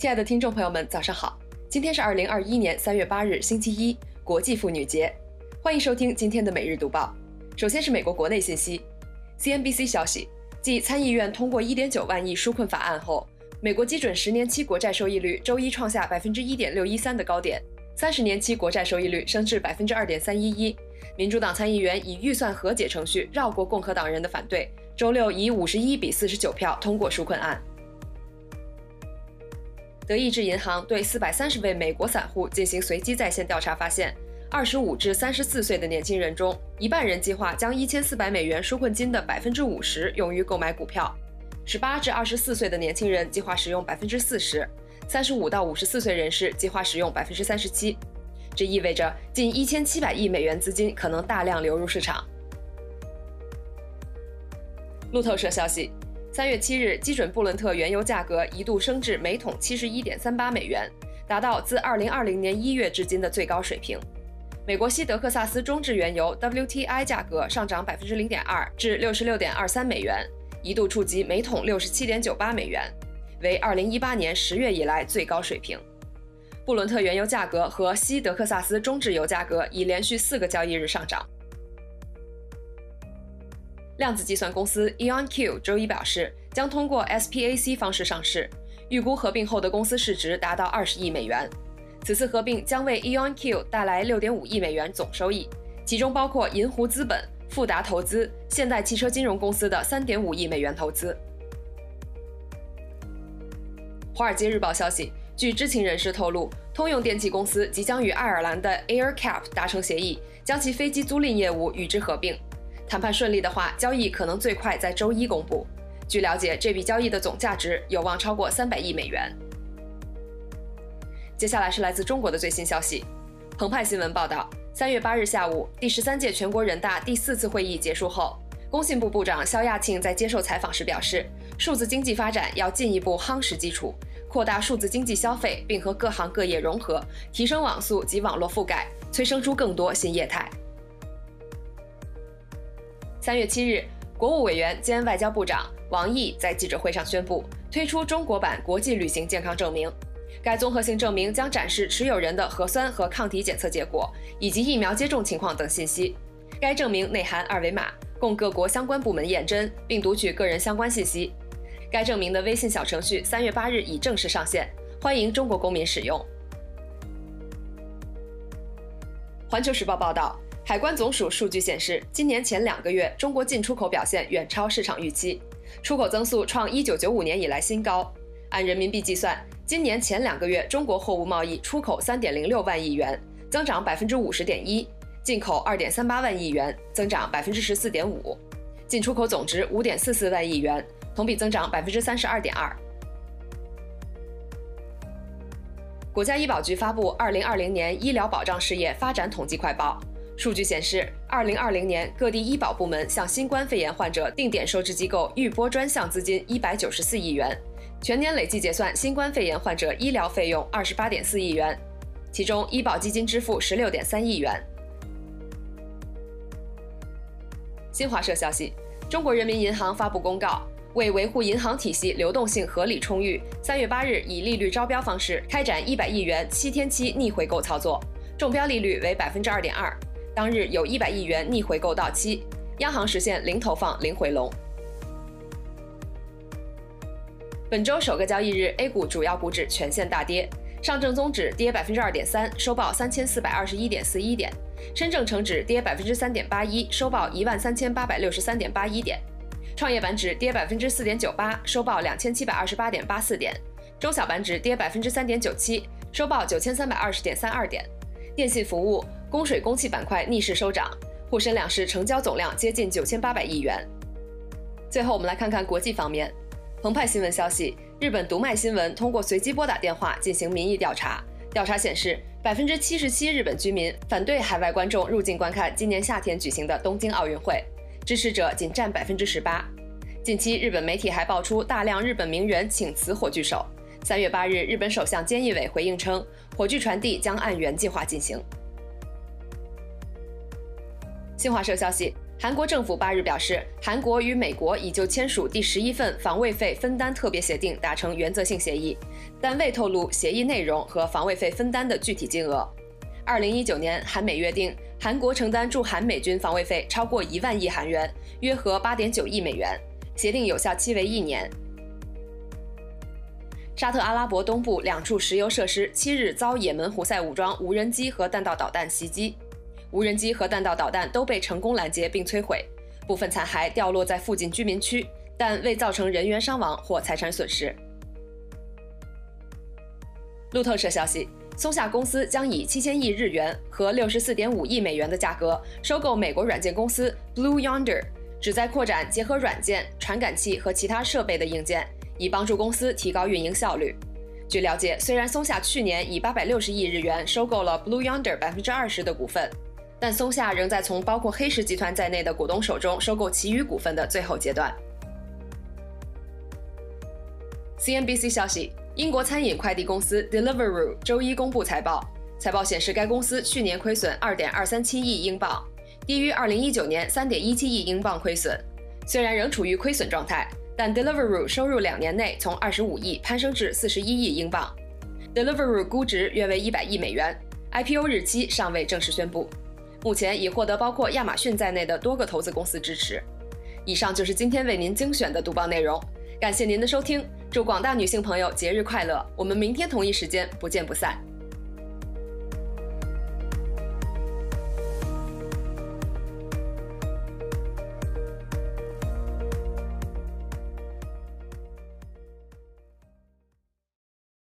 亲爱的听众朋友们，早上好！今天是二零二一年三月八日，星期一，国际妇女节。欢迎收听今天的每日读报。首先是美国国内信息，CNBC 消息，继参议院通过一点九万亿纾困法案后，美国基准十年期国债收益率周一创下百分之一点六一三的高点，三十年期国债收益率升至百分之二点三一一。民主党参议员以预算和解程序绕过共和党人的反对，周六以五十一比四十九票通过纾困案。德意志银行对四百三十位美国散户进行随机在线调查，发现，二十五至三十四岁的年轻人中，一半人计划将一千四百美元纾困金的百分之五十用于购买股票；十八至二十四岁的年轻人计划使用百分之四十；三十五到五十四岁人士计划使用百分之三十七。这意味着近一千七百亿美元资金可能大量流入市场。路透社消息。三月七日，基准布伦特原油价格一度升至每桶七十一点三八美元，达到自二零二零年一月至今的最高水平。美国西德克萨斯中质原油 WTI 价格上涨百分之零点二至六十六点二三美元，一度触及每桶六十七点九八美元，为二零一八年十月以来最高水平。布伦特原油价格和西德克萨斯中质油价格已连续四个交易日上涨。量子计算公司 EonQ 周一表示，将通过 SPAC 方式上市，预估合并后的公司市值达到二十亿美元。此次合并将为 EonQ 带来六点五亿美元总收益，其中包括银湖资本、富达投资、现代汽车金融公司的三点五亿美元投资。华尔街日报消息，据知情人士透露，通用电气公司即将与爱尔兰的 AirCap 达成协议，将其飞机租赁业务与之合并。谈判顺利的话，交易可能最快在周一公布。据了解，这笔交易的总价值有望超过三百亿美元。接下来是来自中国的最新消息。澎湃新闻报道，三月八日下午，第十三届全国人大第四次会议结束后，工信部部长肖亚庆在接受采访时表示，数字经济发展要进一步夯实基础，扩大数字经济消费，并和各行各业融合，提升网速及网络覆盖，催生出更多新业态。三月七日，国务委员兼外交部长王毅在记者会上宣布推出中国版国际旅行健康证明。该综合性证明将展示持有人的核酸和抗体检测结果，以及疫苗接种情况等信息。该证明内含二维码，供各国相关部门验真并读取个人相关信息。该证明的微信小程序三月八日已正式上线，欢迎中国公民使用。环球时报报道。海关总署数据显示，今年前两个月，中国进出口表现远超市场预期，出口增速创1995年以来新高。按人民币计算，今年前两个月，中国货物贸易出口3.06万亿元，增长50.1%；进口2.38万亿元，增长14.5%；进出口总值5.44万亿元，同比增长32.2%。国家医保局发布《2020年医疗保障事业发展统计快报》。数据显示，二零二零年各地医保部门向新冠肺炎患者定点收治机构预拨专项资金一百九十四亿元，全年累计结算新冠肺炎患者医疗费用二十八点四亿元，其中医保基金支付十六点三亿元。新华社消息，中国人民银行发布公告，为维护银行体系流动性合理充裕，三月八日以利率招标方式开展一百亿元七天期逆回购操作，中标利率为百分之二点二。当日有一百亿元逆回购到期，央行实现零投放、零回笼。本周首个交易日，A 股主要股指全线大跌，上证综指跌百分之二点三，收报三千四百二十一点四一点；深证成指跌百分之三点八一，收报一万三千八百六十三点八一点；创业板指跌百分之四点九八，收报两千七百二十八点八四点；中小板指跌百分之三点九七，收报九千三百二十点三二点；电信服务。供水供气板块逆势收涨，沪深两市成交总量接近九千八百亿元。最后，我们来看看国际方面。澎湃新闻消息，日本读卖新闻通过随机拨打电话进行民意调查，调查显示，百分之七十七日本居民反对海外观众入境观看今年夏天举行的东京奥运会，支持者仅占百分之十八。近期，日本媒体还爆出大量日本名人请辞火炬手。三月八日，日本首相菅义伟回应称，火炬传递将按原计划进行。新华社消息，韩国政府八日表示，韩国与美国已就签署第十一份防卫费分担特别协定达成原则性协议，但未透露协议内容和防卫费分担的具体金额。二零一九年，韩美约定，韩国承担驻韩美军防卫费超过一万亿韩元，约合八点九亿美元。协定有效期为一年。沙特阿拉伯东部两处石油设施七日遭也门胡塞武装无人机和弹道导弹袭击。无人机和弹道导弹都被成功拦截并摧毁，部分残骸掉落在附近居民区，但未造成人员伤亡或财产损失。路透社消息，松下公司将以七千亿日元和六十四点五亿美元的价格收购美国软件公司 Blue Yonder，旨在扩展结合软件、传感器和其他设备的硬件，以帮助公司提高运营效率。据了解，虽然松下去年以八百六十亿日元收购了 Blue Yonder 百分之二十的股份。但松下仍在从包括黑石集团在内的股东手中收购其余股份的最后阶段。CNBC 消息，英国餐饮快递公司 Deliveroo 周一公布财报，财报显示该公司去年亏损2.237亿英镑，低于2019年3.17亿英镑亏损。虽然仍处于亏损状态，但 Deliveroo 收入两年内从25亿攀升至41亿英镑。Deliveroo 估值约为100亿美元，IPO 日期尚未正式宣布。目前已获得包括亚马逊在内的多个投资公司支持。以上就是今天为您精选的读报内容，感谢您的收听，祝广大女性朋友节日快乐！我们明天同一时间不见不散。